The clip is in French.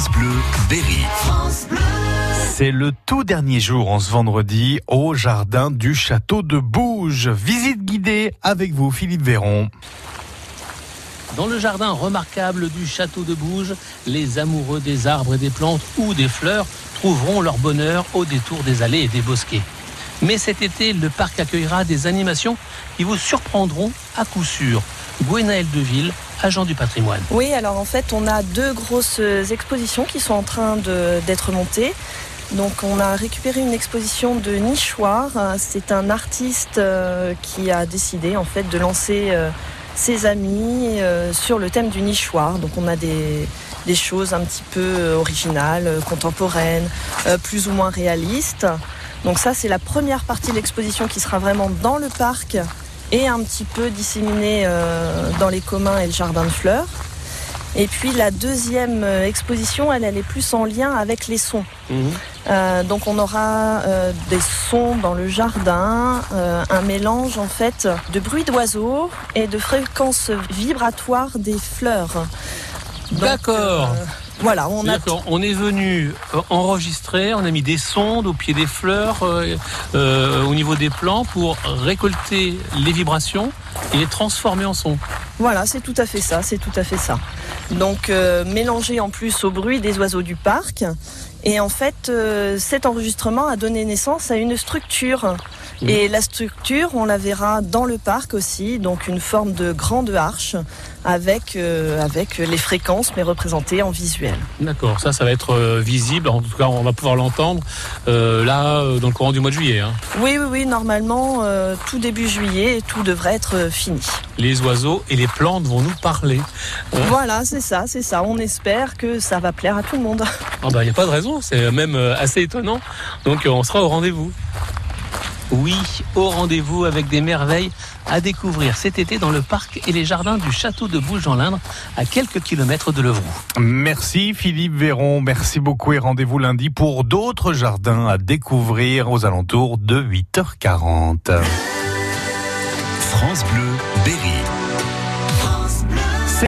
France Bleu, Berry. C'est le tout dernier jour en ce vendredi au jardin du château de Bouges. Visite guidée avec vous, Philippe Véron. Dans le jardin remarquable du château de Bouges, les amoureux des arbres et des plantes ou des fleurs trouveront leur bonheur au détour des allées et des bosquets. Mais cet été, le parc accueillera des animations qui vous surprendront à coup sûr. Gwenaël Deville, agent du patrimoine. Oui, alors en fait, on a deux grosses expositions qui sont en train d'être montées. Donc on a récupéré une exposition de Nichoir. C'est un artiste euh, qui a décidé en fait de lancer euh, ses amis euh, sur le thème du nichoir. Donc on a des, des choses un petit peu originales, contemporaines, plus ou moins réalistes. Donc ça c'est la première partie de l'exposition qui sera vraiment dans le parc et un petit peu disséminée dans les communs et le jardin de fleurs. Et puis la deuxième exposition, elle, elle est plus en lien avec les sons. Mhm. Euh, donc on aura euh, des sons dans le jardin, euh, un mélange en fait de bruit d'oiseaux et de fréquences vibratoires des fleurs. D'accord. Voilà, on a. On est venu enregistrer, on a mis des sondes au pied des fleurs, au niveau des plants pour récolter les vibrations et les transformer en son. Voilà, c'est tout à fait ça, c'est tout à fait ça. Donc mélangé en plus au bruit des oiseaux du parc et en fait, euh, cet enregistrement a donné naissance à une structure. Et la structure, on la verra dans le parc aussi, donc une forme de grande arche avec, euh, avec les fréquences, mais représentées en visuel. D'accord, ça, ça va être euh, visible, en tout cas, on va pouvoir l'entendre là, dans le courant du mois de juillet. Hein. Oui, oui, oui, normalement, tout début juillet, tout devrait être fini. Les oiseaux et les plantes vont nous parler. Voilà, c'est ça, c'est ça. On espère que ça va plaire à tout le monde. Ah bah, il n'y a pas de raison, c'est même euh, assez étonnant. Donc euh, on sera au rendez-vous. Oui, au rendez-vous avec des merveilles à découvrir cet été dans le parc et les jardins du château de Bouges en l'Indre, à quelques kilomètres de Levroux. Merci Philippe Véron, merci beaucoup et rendez-vous lundi pour d'autres jardins à découvrir aux alentours de 8h40. France Bleu, Berry.